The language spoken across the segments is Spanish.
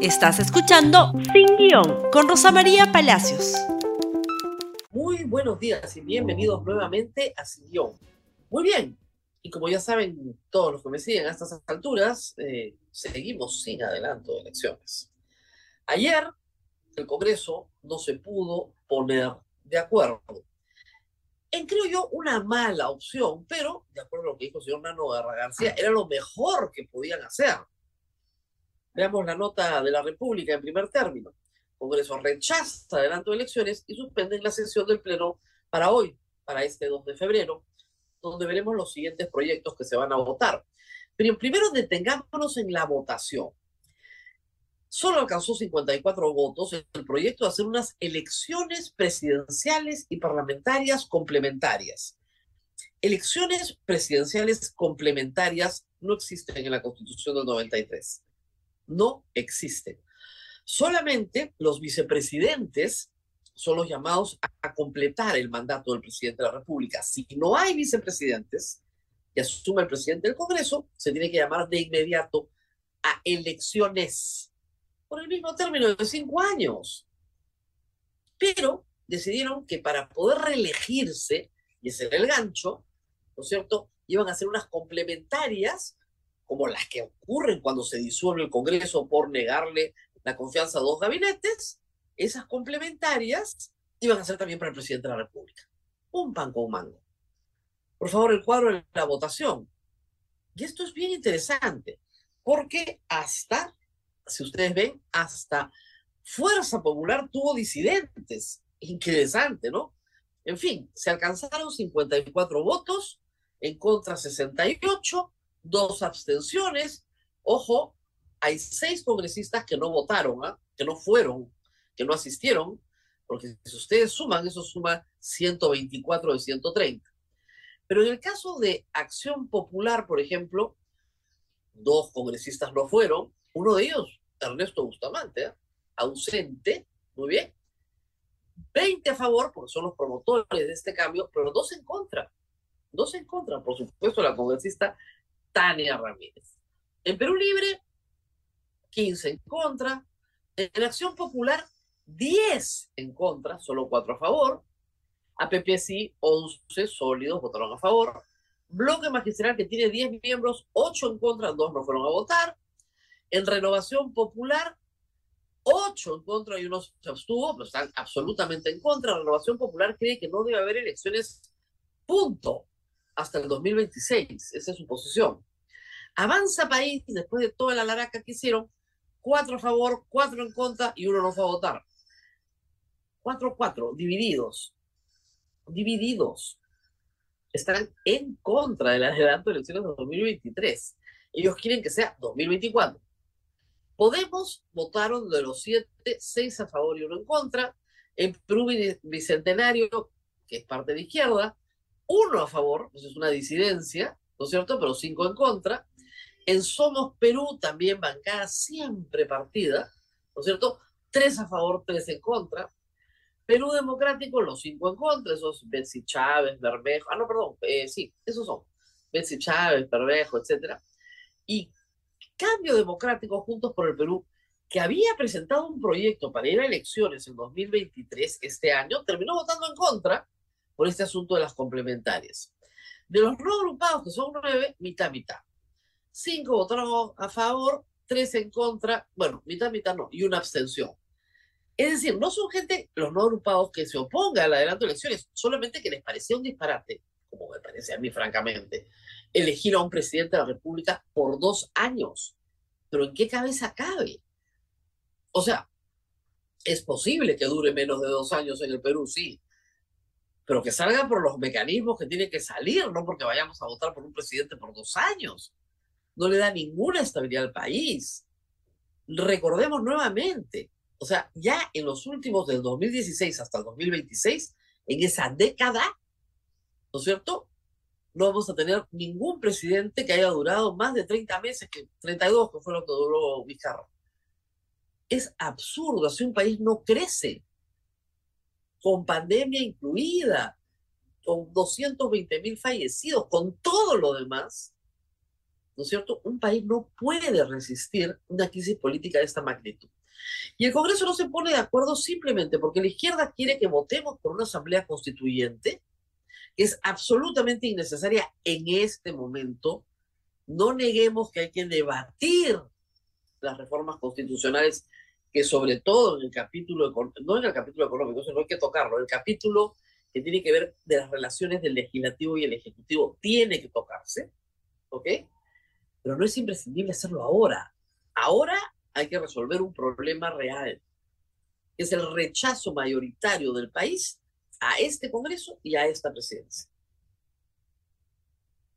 Estás escuchando Sin Guión con Rosa María Palacios. Muy buenos días y bienvenidos nuevamente a Sin Guión. Muy bien, y como ya saben todos los que me siguen a estas alturas, eh, seguimos sin adelanto de elecciones. Ayer el Congreso no se pudo poner de acuerdo en, creo yo, una mala opción, pero, de acuerdo a lo que dijo el señor Nano Garra García, era lo mejor que podían hacer. Veamos la nota de la República en primer término. Congreso rechaza adelanto de elecciones y suspende la sesión del Pleno para hoy, para este 2 de febrero, donde veremos los siguientes proyectos que se van a votar. Pero primero detengámonos en la votación. Solo alcanzó 54 votos el proyecto de hacer unas elecciones presidenciales y parlamentarias complementarias. Elecciones presidenciales complementarias no existen en la Constitución del 93 no existen. Solamente los vicepresidentes son los llamados a, completar el mandato del presidente de la República. Si no hay vicepresidentes y asume el presidente del Congreso, se tiene que llamar de inmediato a elecciones por el mismo término de cinco años. Pero decidieron que para poder reelegirse, y ese era el gancho, ¿no es cierto?, iban a hacer unas complementarias como las que ocurren cuando se disuelve el Congreso por negarle la confianza a dos gabinetes, esas complementarias iban a ser también para el presidente de la República. Un pan con mango. Por favor, el cuadro de la votación. Y esto es bien interesante, porque hasta, si ustedes ven, hasta Fuerza Popular tuvo disidentes. Interesante, ¿no? En fin, se alcanzaron 54 votos, en contra 68, dos abstenciones. Ojo, hay seis congresistas que no votaron, ¿ah? que no fueron, que no asistieron, porque si ustedes suman, eso suma 124 de 130. Pero en el caso de Acción Popular, por ejemplo, dos congresistas no fueron, uno de ellos, Ernesto Bustamante, ¿ah? ausente, muy bien. 20 a favor, porque son los promotores de este cambio, pero dos en contra. Dos en contra, por supuesto, la congresista Tania Ramírez. En Perú Libre, 15 en contra. En Acción Popular, 10 en contra, solo 4 a favor. A PPSI, 11 sólidos votaron a favor. Bloque Magistral, que tiene 10 miembros, 8 en contra, 2 no fueron a votar. En Renovación Popular, 8 en contra y uno se abstuvo, pero están absolutamente en contra. Renovación Popular cree que no debe haber elecciones, punto hasta el 2026. Esa es su posición. Avanza País, después de toda la laraca que hicieron, cuatro a favor, cuatro en contra y uno no fue a votar. Cuatro, cuatro, divididos. Divididos. Están en contra del adelanto de elecciones de 2023. Ellos quieren que sea 2024. Podemos votaron de los siete, seis a favor y uno en contra. En Perú Bicentenario, que es parte de izquierda, uno a favor, pues es una disidencia, ¿no es cierto? Pero cinco en contra. En Somos Perú, también bancada siempre partida, ¿no es cierto? Tres a favor, tres en contra. Perú Democrático, los cinco en contra, esos Betsy Chávez, Bermejo, ah, no, perdón, eh, sí, esos son, Betsy Chávez, Bermejo, etcétera. Y Cambio Democrático, Juntos por el Perú, que había presentado un proyecto para ir a elecciones en 2023, este año, terminó votando en contra, por este asunto de las complementarias. De los no agrupados, que son nueve, mitad, mitad. Cinco votaron a favor, tres en contra, bueno, mitad, mitad no, y una abstención. Es decir, no son gente, los no agrupados, que se opongan al adelanto de elecciones, solamente que les parecía un disparate, como me parece a mí, francamente, elegir a un presidente de la República por dos años. Pero ¿en qué cabeza cabe? O sea, es posible que dure menos de dos años en el Perú, sí, pero que salga por los mecanismos que tiene que salir, no porque vayamos a votar por un presidente por dos años. No le da ninguna estabilidad al país. Recordemos nuevamente, o sea, ya en los últimos del 2016 hasta el 2026, en esa década, ¿no es cierto? No vamos a tener ningún presidente que haya durado más de 30 meses, que 32, que fue lo que duró Vizcarra. Es absurdo, así un país no crece con pandemia incluida, con 220 mil fallecidos, con todo lo demás, ¿no es cierto? Un país no puede resistir una crisis política de esta magnitud. Y el Congreso no se pone de acuerdo simplemente porque la izquierda quiere que votemos por una asamblea constituyente, que es absolutamente innecesaria en este momento. No neguemos que hay que debatir las reformas constitucionales que sobre todo en el capítulo, no en el capítulo económico, no hay que tocarlo, el capítulo que tiene que ver de las relaciones del legislativo y el ejecutivo tiene que tocarse, ¿ok? Pero no es imprescindible hacerlo ahora. Ahora hay que resolver un problema real, que es el rechazo mayoritario del país a este Congreso y a esta presidencia.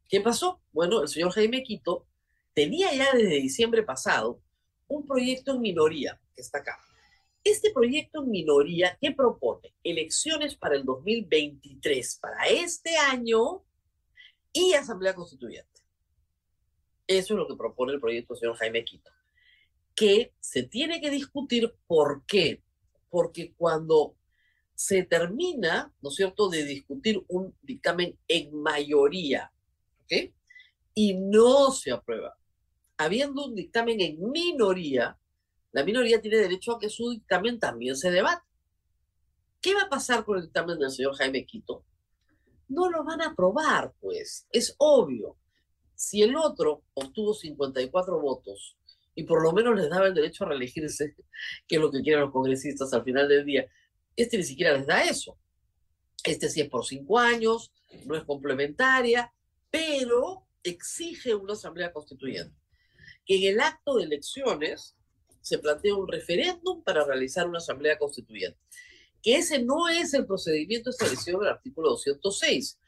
¿Qué pasó? Bueno, el señor Jaime Quito tenía ya desde diciembre pasado un proyecto en minoría, que está acá. Este proyecto en minoría, ¿qué propone? Elecciones para el 2023, para este año, y Asamblea Constituyente. Eso es lo que propone el proyecto del señor Jaime Quito. Que se tiene que discutir por qué. Porque cuando se termina, ¿no es cierto?, de discutir un dictamen en mayoría, ¿ok? Y no se aprueba. Habiendo un dictamen en minoría, la minoría tiene derecho a que su dictamen también se debate. ¿Qué va a pasar con el dictamen del señor Jaime Quito? No lo van a aprobar, pues, es obvio. Si el otro obtuvo 54 votos y por lo menos les daba el derecho a reelegirse, que es lo que quieren los congresistas al final del día, este ni siquiera les da eso. Este sí es por cinco años, no es complementaria, pero exige una asamblea constituyente. Que en el acto de elecciones se plantea un referéndum para realizar una asamblea constituyente. Que ese no es el procedimiento establecido en el artículo 206.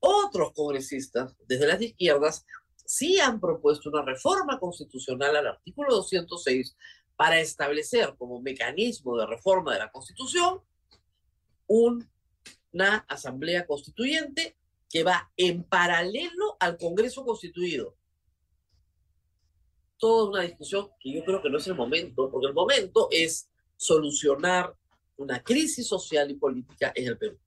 Otros congresistas, desde las izquierdas, sí han propuesto una reforma constitucional al artículo 206 para establecer como mecanismo de reforma de la Constitución una asamblea constituyente que va en paralelo al Congreso constituido toda una discusión que yo creo que no es el momento, porque el momento es solucionar una crisis social y política en el Perú.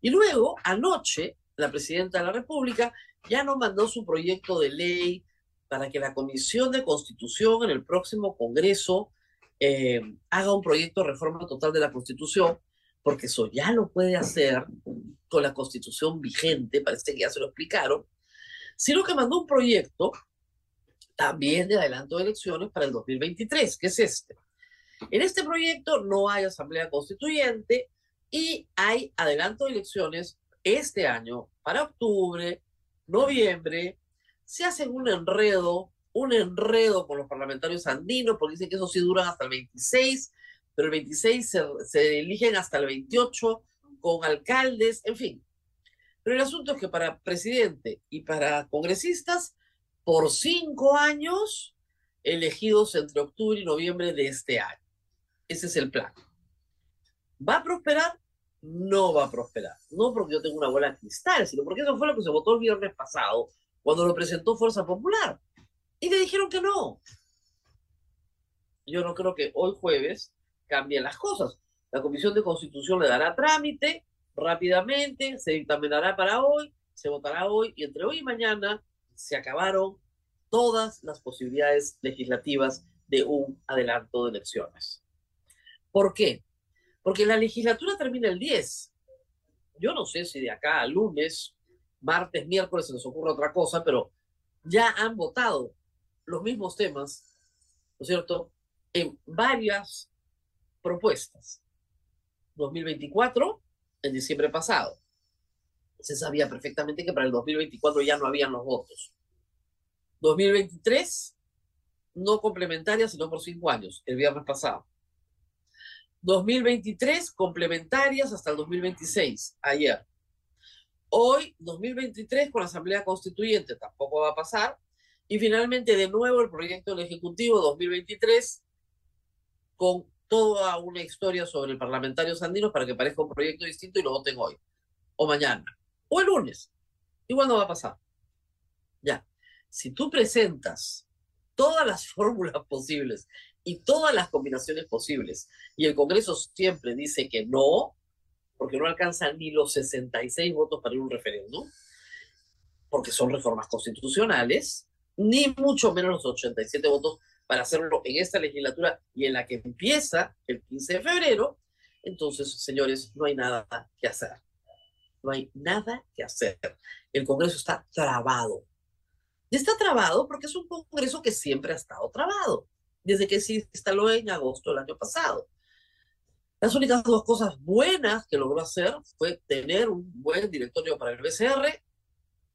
Y luego, anoche, la presidenta de la República ya no mandó su proyecto de ley para que la Comisión de Constitución en el próximo Congreso eh, haga un proyecto de reforma total de la Constitución, porque eso ya lo puede hacer con la Constitución vigente, parece que ya se lo explicaron, sino que mandó un proyecto también de adelanto de elecciones para el 2023, que es este. En este proyecto no hay asamblea constituyente y hay adelanto de elecciones este año para octubre, noviembre. Se hace un enredo, un enredo con los parlamentarios andinos, porque dicen que eso sí duran hasta el 26, pero el 26 se, se eligen hasta el 28 con alcaldes, en fin. Pero el asunto es que para presidente y para congresistas por cinco años elegidos entre octubre y noviembre de este año. Ese es el plan. ¿Va a prosperar? No va a prosperar. No porque yo tengo una bola de cristal, sino porque eso fue lo que se votó el viernes pasado cuando lo presentó Fuerza Popular. Y le dijeron que no. Yo no creo que hoy jueves cambien las cosas. La Comisión de Constitución le dará trámite rápidamente, se dictaminará para hoy, se votará hoy y entre hoy y mañana se acabaron todas las posibilidades legislativas de un adelanto de elecciones. ¿Por qué? Porque la legislatura termina el 10. Yo no sé si de acá a lunes, martes, miércoles se nos ocurre otra cosa, pero ya han votado los mismos temas, ¿no es cierto?, en varias propuestas. 2024, en diciembre pasado se sabía perfectamente que para el 2024 ya no habían los votos. 2023, no complementaria, sino por cinco años, el viernes pasado. 2023, complementarias hasta el 2026, ayer. Hoy, 2023, con la Asamblea Constituyente, tampoco va a pasar. Y finalmente, de nuevo, el proyecto del Ejecutivo 2023, con toda una historia sobre el parlamentario Sandino para que parezca un proyecto distinto y lo voten hoy o mañana o el lunes. Igual no va a pasar. Ya. Si tú presentas todas las fórmulas posibles y todas las combinaciones posibles, y el Congreso siempre dice que no, porque no alcanzan ni los 66 votos para ir a un referéndum, porque son reformas constitucionales, ni mucho menos los 87 votos para hacerlo en esta legislatura y en la que empieza el 15 de febrero, entonces, señores, no hay nada que hacer. No hay nada que hacer. El Congreso está trabado. Y está trabado porque es un Congreso que siempre ha estado trabado, desde que se instaló en agosto del año pasado. Las únicas dos cosas buenas que logró hacer fue tener un buen directorio para el BCR,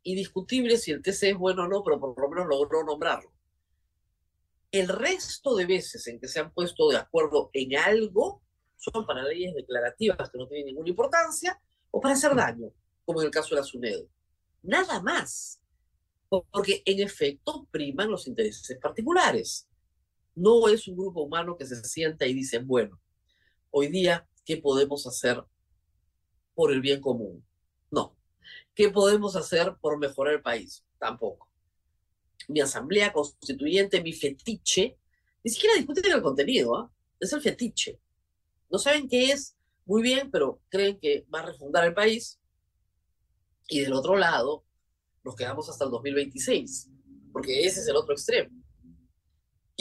indiscutible si el TC es bueno o no, pero por lo menos logró nombrarlo. El resto de veces en que se han puesto de acuerdo en algo son para leyes declarativas que no tienen ninguna importancia o para hacer daño, como en el caso de la SUNED. Nada más. Porque en efecto priman los intereses particulares. No es un grupo humano que se sienta y dice, bueno, hoy día, ¿qué podemos hacer por el bien común? No. ¿Qué podemos hacer por mejorar el país? Tampoco mi asamblea constituyente, mi fetiche, ni siquiera discuten el contenido, ¿ah? es el fetiche. No saben qué es muy bien, pero creen que va a refundar el país. Y del otro lado, nos quedamos hasta el 2026, porque ese es el otro extremo.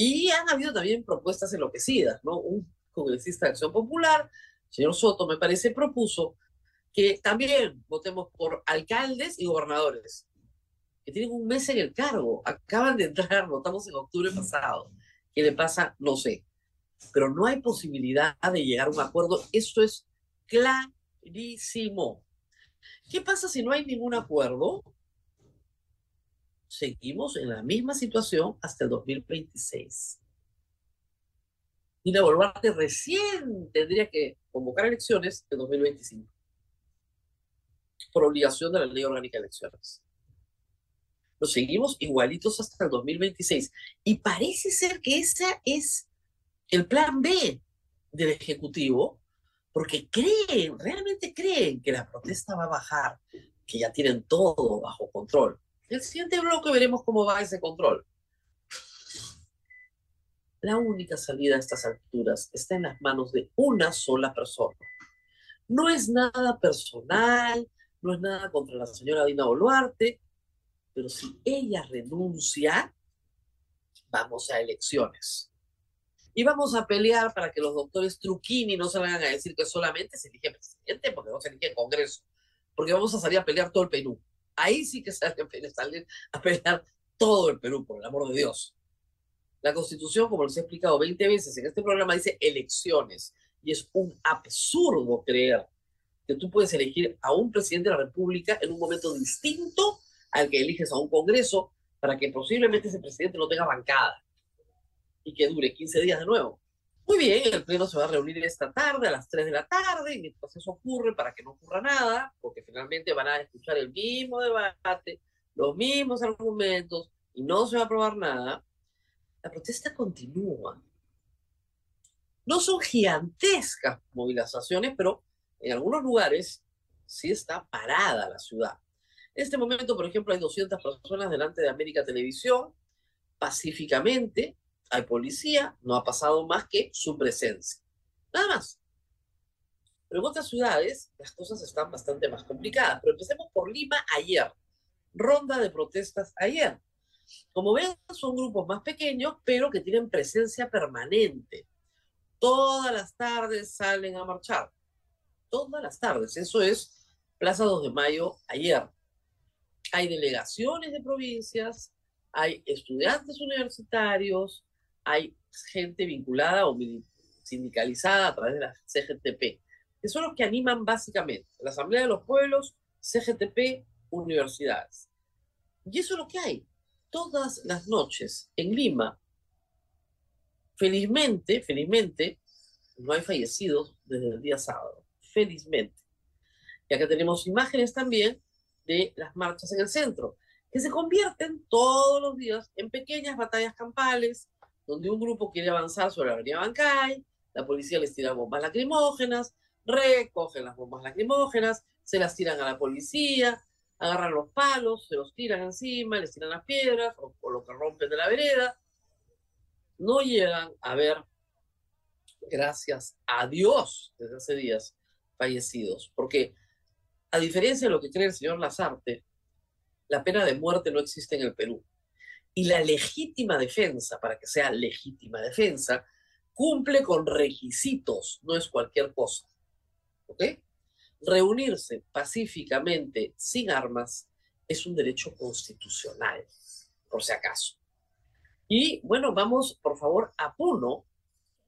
Y han habido también propuestas enloquecidas, ¿no? Un congresista de Acción Popular, señor Soto, me parece, propuso que también votemos por alcaldes y gobernadores que tienen un mes en el cargo, acaban de entrar, votamos en octubre pasado. ¿Qué le pasa? No sé. Pero no hay posibilidad de llegar a un acuerdo. Eso es clarísimo. ¿Qué pasa si no hay ningún acuerdo? Seguimos en la misma situación hasta el 2026. Y la Boluarte recién tendría que convocar elecciones en 2025 por obligación de la Ley Orgánica de Elecciones lo seguimos igualitos hasta el 2026. Y parece ser que ese es el plan B del Ejecutivo, porque creen, realmente creen que la protesta va a bajar, que ya tienen todo bajo control. El siguiente bloque veremos cómo va ese control. La única salida a estas alturas está en las manos de una sola persona. No es nada personal, no es nada contra la señora Dina Boluarte, pero si ella renuncia, vamos a elecciones. Y vamos a pelear para que los doctores Truquini no salgan a decir que solamente se elige presidente, porque no se elige Congreso. Porque vamos a salir a pelear todo el Perú. Ahí sí que salen a pelear todo el Perú, por el amor de Dios. La Constitución, como les he explicado 20 veces en este programa, dice elecciones. Y es un absurdo creer que tú puedes elegir a un presidente de la República en un momento distinto al que eliges a un Congreso para que posiblemente ese presidente no tenga bancada y que dure 15 días de nuevo. Muy bien, el Pleno se va a reunir esta tarde a las 3 de la tarde y mientras eso ocurre, para que no ocurra nada, porque finalmente van a escuchar el mismo debate, los mismos argumentos y no se va a aprobar nada, la protesta continúa. No son gigantescas movilizaciones, pero en algunos lugares sí está parada la ciudad. En este momento, por ejemplo, hay 200 personas delante de América Televisión, pacíficamente, hay policía, no ha pasado más que su presencia. Nada más. Pero en otras ciudades las cosas están bastante más complicadas. Pero empecemos por Lima ayer. Ronda de protestas ayer. Como ven, son grupos más pequeños, pero que tienen presencia permanente. Todas las tardes salen a marchar. Todas las tardes. Eso es Plaza 2 de Mayo ayer hay delegaciones de provincias, hay estudiantes universitarios, hay gente vinculada o sindicalizada a través de la CGTP, que son los que animan básicamente la Asamblea de los Pueblos, CGTP, universidades. Y eso es lo que hay todas las noches en Lima. Felizmente, felizmente, no hay fallecidos desde el día sábado. Felizmente. Y acá tenemos imágenes también de las marchas en el centro, que se convierten todos los días en pequeñas batallas campales, donde un grupo quiere avanzar sobre la avenida Bancay, la policía les tira bombas lacrimógenas, recogen las bombas lacrimógenas, se las tiran a la policía, agarran los palos, se los tiran encima, les tiran las piedras o, o lo que rompen de la vereda. No llegan a ver, gracias a Dios, desde hace días, fallecidos, porque a diferencia de lo que cree el señor Lazarte, La pena de muerte no existe en el Perú. Y la legítima defensa, para que sea legítima defensa, cumple con requisitos, no es cualquier cosa. ¿Ok? Reunirse pacíficamente sin armas es un derecho constitucional, por si acaso. Y bueno, vamos por favor a Puno.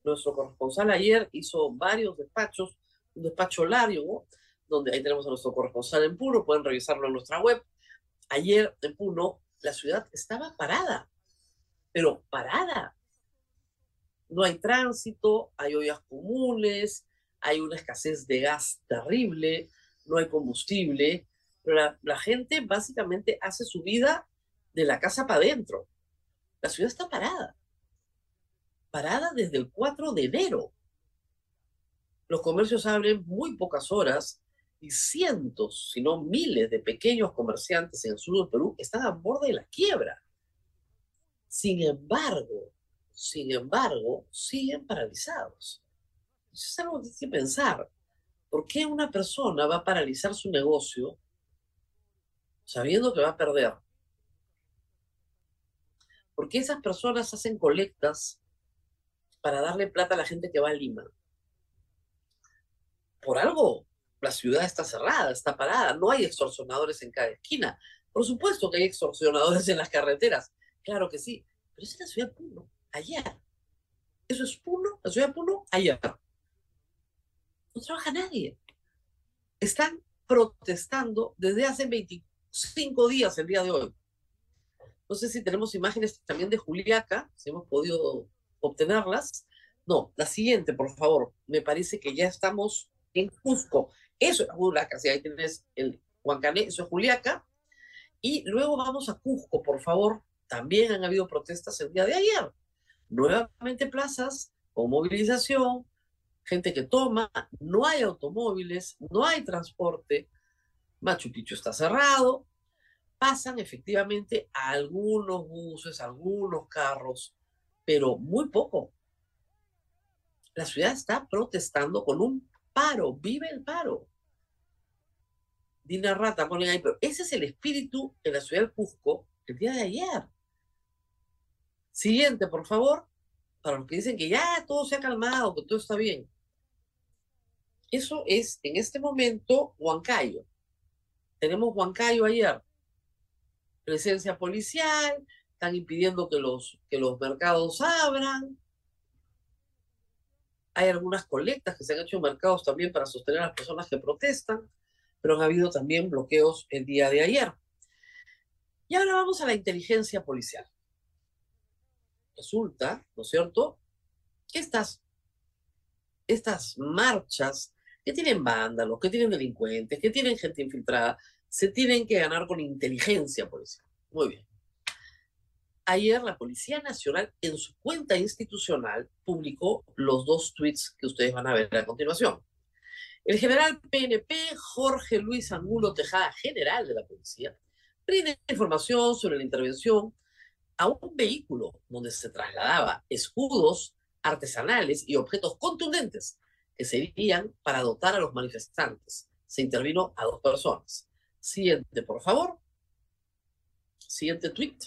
Nuestro corresponsal ayer hizo varios despachos, un despacho largo, donde ahí tenemos a nuestro corresponsal en Puno, pueden revisarlo en nuestra web. Ayer en Puno la ciudad estaba parada, pero parada. No hay tránsito, hay ollas comunes, hay una escasez de gas terrible, no hay combustible, pero la, gente básicamente hace su vida de la casa para adentro. La ciudad está parada. Parada desde el 4 de enero. Los comercios abren muy pocas horas y cientos, si no miles de pequeños comerciantes en el sur del Perú están a borde de la quiebra. Sin embargo, sin embargo, siguen paralizados. Eso es algo que hay que pensar. ¿Por qué una persona va a paralizar su negocio sabiendo que va a perder? ¿Por qué esas personas hacen colectas para darle plata a la gente que va a Lima? Por algo la ciudad está cerrada, está parada, no hay extorsionadores en cada esquina. Por supuesto que hay extorsionadores en las carreteras, claro que sí, pero es la ciudad de Puno, ayer. Eso es Puno, la ciudad de Puno, ayer. No trabaja nadie. Están protestando desde hace 25 días el día de hoy. No sé si tenemos imágenes también de Juliaca, si hemos podido obtenerlas. No, la siguiente, por favor. Me parece que ya estamos en Cusco. Eso es Juliaca, si ahí tienes el Huancané, eso es Juliaca. Y luego vamos a Cusco, por favor. También han habido protestas el día de ayer. Nuevamente plazas con movilización, gente que toma, no hay automóviles, no hay transporte. Machu Picchu está cerrado. Pasan efectivamente algunos buses, algunos carros, pero muy poco. La ciudad está protestando con un paro, vive el paro. Dina Rata ponen ahí, pero ese es el espíritu en la ciudad del Cusco el día de ayer. Siguiente, por favor, para los que dicen que ya todo se ha calmado, que todo está bien. Eso es en este momento Huancayo. Tenemos Huancayo ayer. Presencia policial, están impidiendo que los, que los mercados abran, hay algunas colectas que se han hecho en mercados también para sostener a las personas que protestan, pero han habido también bloqueos el día de ayer. Y ahora vamos a la inteligencia policial. Resulta, ¿no es cierto?, que estas, estas marchas que tienen vándalos, que tienen delincuentes, que tienen gente infiltrada, se tienen que ganar con inteligencia policial. Muy bien. Ayer la Policía Nacional en su cuenta institucional publicó los dos tweets que ustedes van a ver a continuación. El general PNP Jorge Luis Angulo Tejada, general de la policía, brinda información sobre la intervención a un vehículo donde se trasladaba escudos artesanales y objetos contundentes que serían para dotar a los manifestantes. Se intervino a dos personas. Siguiente, por favor. Siguiente tweet.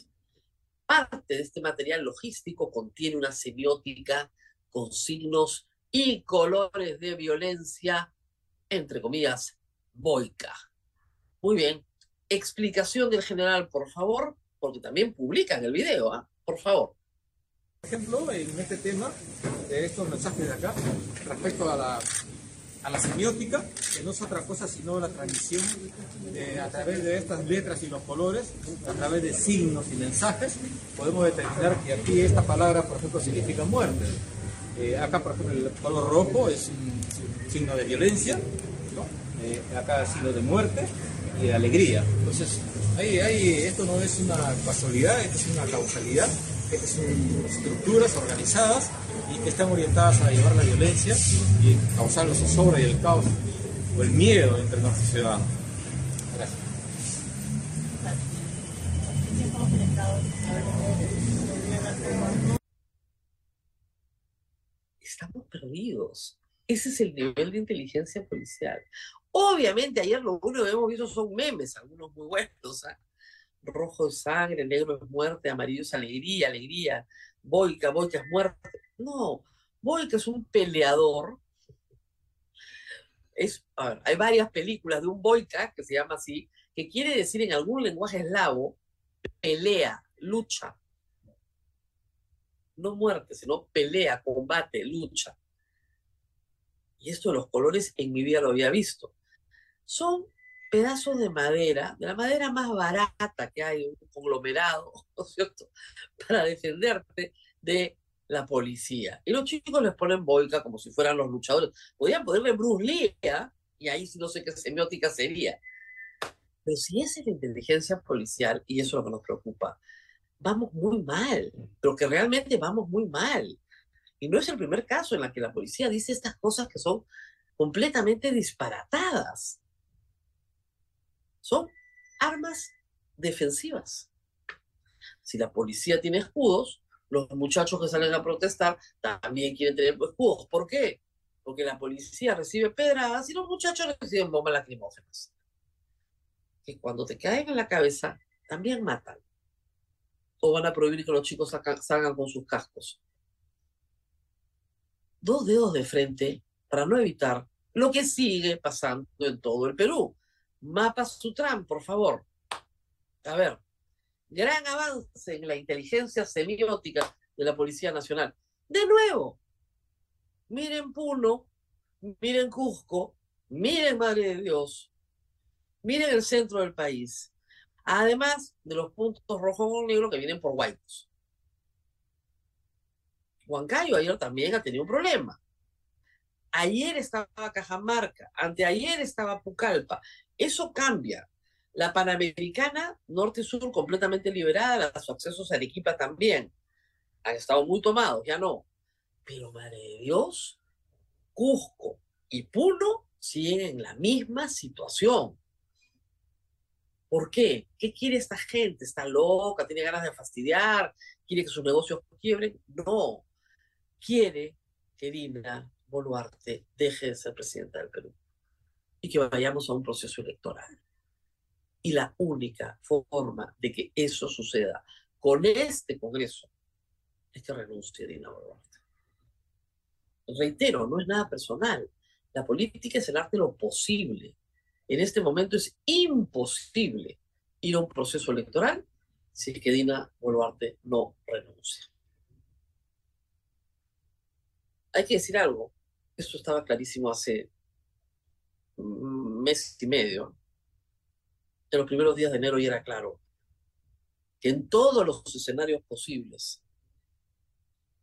Parte de este material logístico contiene una semiótica con signos y colores de violencia, entre comillas, boica. Muy bien. Explicación del general, por favor, porque también publican el video, ¿ah? Por favor. Por ejemplo, en este tema de estos mensajes de acá, respecto a la a la semiótica, que no es otra cosa sino la transmisión eh, a través de estas letras y los colores, a través de signos y mensajes, podemos determinar que aquí esta palabra, por ejemplo, significa muerte. Eh, acá, por ejemplo, el color rojo es un signo de violencia, eh, acá signo de muerte y de alegría. Entonces, ahí, ahí, esto no es una casualidad, esto es una causalidad, estas son estructuras organizadas y que están orientadas a llevar la violencia y causar los zozobra y el caos o el miedo entre nuestros ciudadanos. Gracias. Ese es el nivel de inteligencia policial. Obviamente, ayer lo único que hemos visto son memes, algunos muy buenos, ¿ah? rojo es sangre, negro es muerte, amarillo es alegría, alegría, Boica, Boica es muerte. No, Boica es un peleador. Es, hay varias películas de un Boica que se llama así, que quiere decir en algún lenguaje eslavo, pelea, lucha. No muerte, sino pelea, combate, lucha. Y esto de los colores en mi vida lo había visto. Son pedazos de madera, de la madera más barata que hay, un conglomerado, ¿no es cierto?, para defenderte de la policía. Y los chicos les ponen boica como si fueran los luchadores. Podrían ponerle Bruce Lee, ¿eh? y ahí no sé qué semiótica sería. Pero si es la inteligencia policial, y eso es lo que nos preocupa, vamos muy mal, pero que realmente vamos muy mal. Y no es el primer caso en el que la policía dice estas cosas que son completamente disparatadas son armas defensivas. Si la policía tiene escudos, los muchachos que salen a protestar también quieren tener escudos. ¿Por qué? Porque la policía recibe pedradas y los muchachos reciben bombas lacrimógenas. Que cuando te caen en la cabeza, también matan. O van a prohibir que los chicos salgan con sus cascos. Dos dedos de frente para no evitar lo que sigue pasando en todo el Perú. Mapa Sutran, por favor. A ver, gran avance en la inteligencia semiótica de la Policía Nacional. De nuevo, miren Puno, miren Cusco, miren Madre de Dios, miren el centro del país. Además de los puntos rojos o negros que vienen por Guaycos. Huancayo ayer también ha tenido un problema. Ayer estaba Cajamarca, anteayer estaba Pucallpa. Eso cambia. La Panamericana, norte-sur, completamente liberada, los accesos a Arequipa también. Han estado muy tomados, ya no. Pero, madre de Dios, Cusco y Puno siguen en la misma situación. ¿Por qué? ¿Qué quiere esta gente? ¿Está loca? ¿Tiene ganas de fastidiar? ¿Quiere que sus negocios quiebren? No. Quiere que Dina Boluarte deje de ser presidenta del Perú y que vayamos a un proceso electoral. Y la única forma de que eso suceda con este Congreso es que renuncie Dina Boluarte. Reitero, no es nada personal. La política es el arte de lo posible. En este momento es imposible ir a un proceso electoral si es que Dina Boluarte no renuncia. Hay que decir algo. Esto estaba clarísimo hace mes y medio, en los primeros días de enero ya era claro que en todos los escenarios posibles,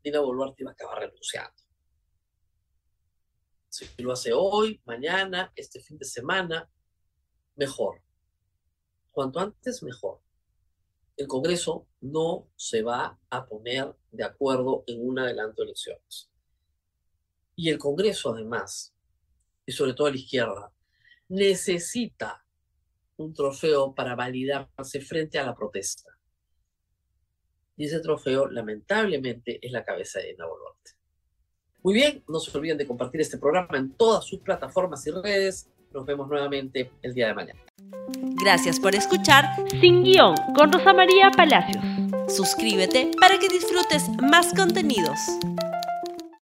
Dina Boluarte iba a acabar renunciando. Si lo hace hoy, mañana, este fin de semana, mejor. Cuanto antes, mejor. El Congreso no se va a poner de acuerdo en un adelanto de elecciones. Y el Congreso, además, y sobre todo la izquierda, necesita un trofeo para validarse frente a la protesta. Y ese trofeo, lamentablemente, es la cabeza de Dina Boluarte. Muy bien, no se olviden de compartir este programa en todas sus plataformas y redes. Nos vemos nuevamente el día de mañana. Gracias por escuchar Sin Guión con Rosa María Palacios. Suscríbete para que disfrutes más contenidos.